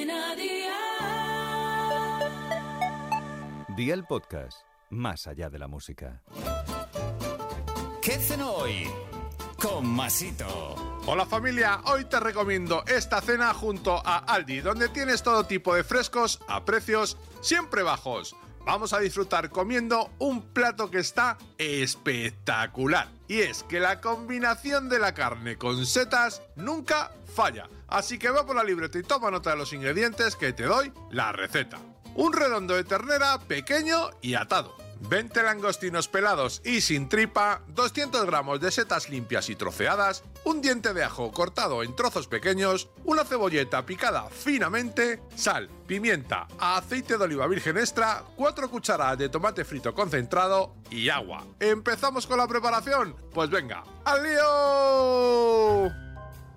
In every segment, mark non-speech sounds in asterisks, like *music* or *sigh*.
Cadena Dial. Día el podcast, más allá de la música. ¿Qué cenó hoy? Con Masito. Hola familia, hoy te recomiendo esta cena junto a Aldi, donde tienes todo tipo de frescos a precios siempre bajos. Vamos a disfrutar comiendo un plato que está espectacular. Y es que la combinación de la carne con setas nunca falla. Así que va por la libreta y toma nota de los ingredientes que te doy la receta. Un redondo de ternera pequeño y atado. 20 langostinos pelados y sin tripa, 200 gramos de setas limpias y troceadas, un diente de ajo cortado en trozos pequeños, una cebolleta picada finamente, sal, pimienta, aceite de oliva virgen extra, 4 cucharadas de tomate frito concentrado y agua. ¿Empezamos con la preparación? Pues venga, ¡al lío!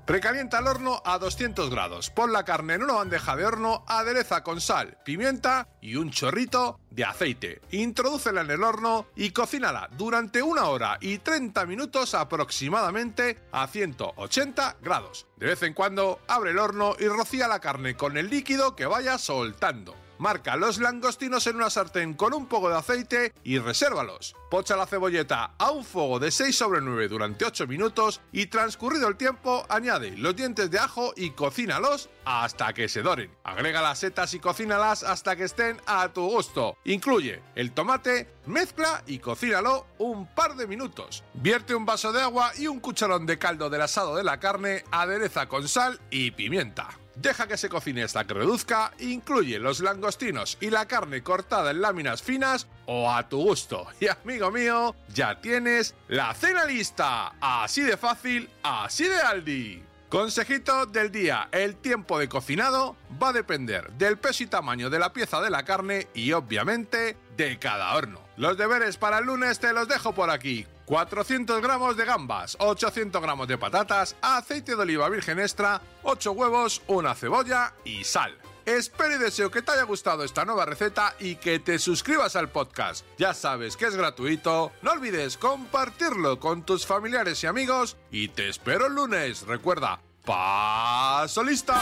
Precalienta el horno a 200 grados. Pon la carne en una bandeja de horno, adereza con sal, pimienta y un chorrito de aceite. Introdúcela en el horno y cocínala durante una hora y 30 minutos aproximadamente a 180 grados. De vez en cuando abre el horno y rocía la carne con el líquido que vaya soltando. Marca los langostinos en una sartén con un poco de aceite y resérvalos. Pocha la cebolleta a un fuego de 6 sobre 9 durante 8 minutos y transcurrido el tiempo añade los dientes de ajo y cocínalos hasta que se doren. Agrega las setas y cocínalas hasta que estén a tu gusto. Incluye el tomate, mezcla y cocínalo un par de minutos. Vierte un vaso de agua y un cucharón de caldo del asado de la carne, adereza con sal y pimienta. Deja que se cocine hasta que reduzca, incluye los langostinos y la carne cortada en láminas finas o a tu gusto. *laughs* Y amigo mío, ya tienes la cena lista. Así de fácil, así de Aldi. Consejito del día, el tiempo de cocinado va a depender del peso y tamaño de la pieza de la carne y obviamente de cada horno. Los deberes para el lunes te los dejo por aquí. 400 gramos de gambas, 800 gramos de patatas, aceite de oliva virgen extra, 8 huevos, una cebolla y sal. Espero y deseo que te haya gustado esta nueva receta y que te suscribas al podcast. Ya sabes que es gratuito, no olvides compartirlo con tus familiares y amigos y te espero el lunes. Recuerda, paso lista.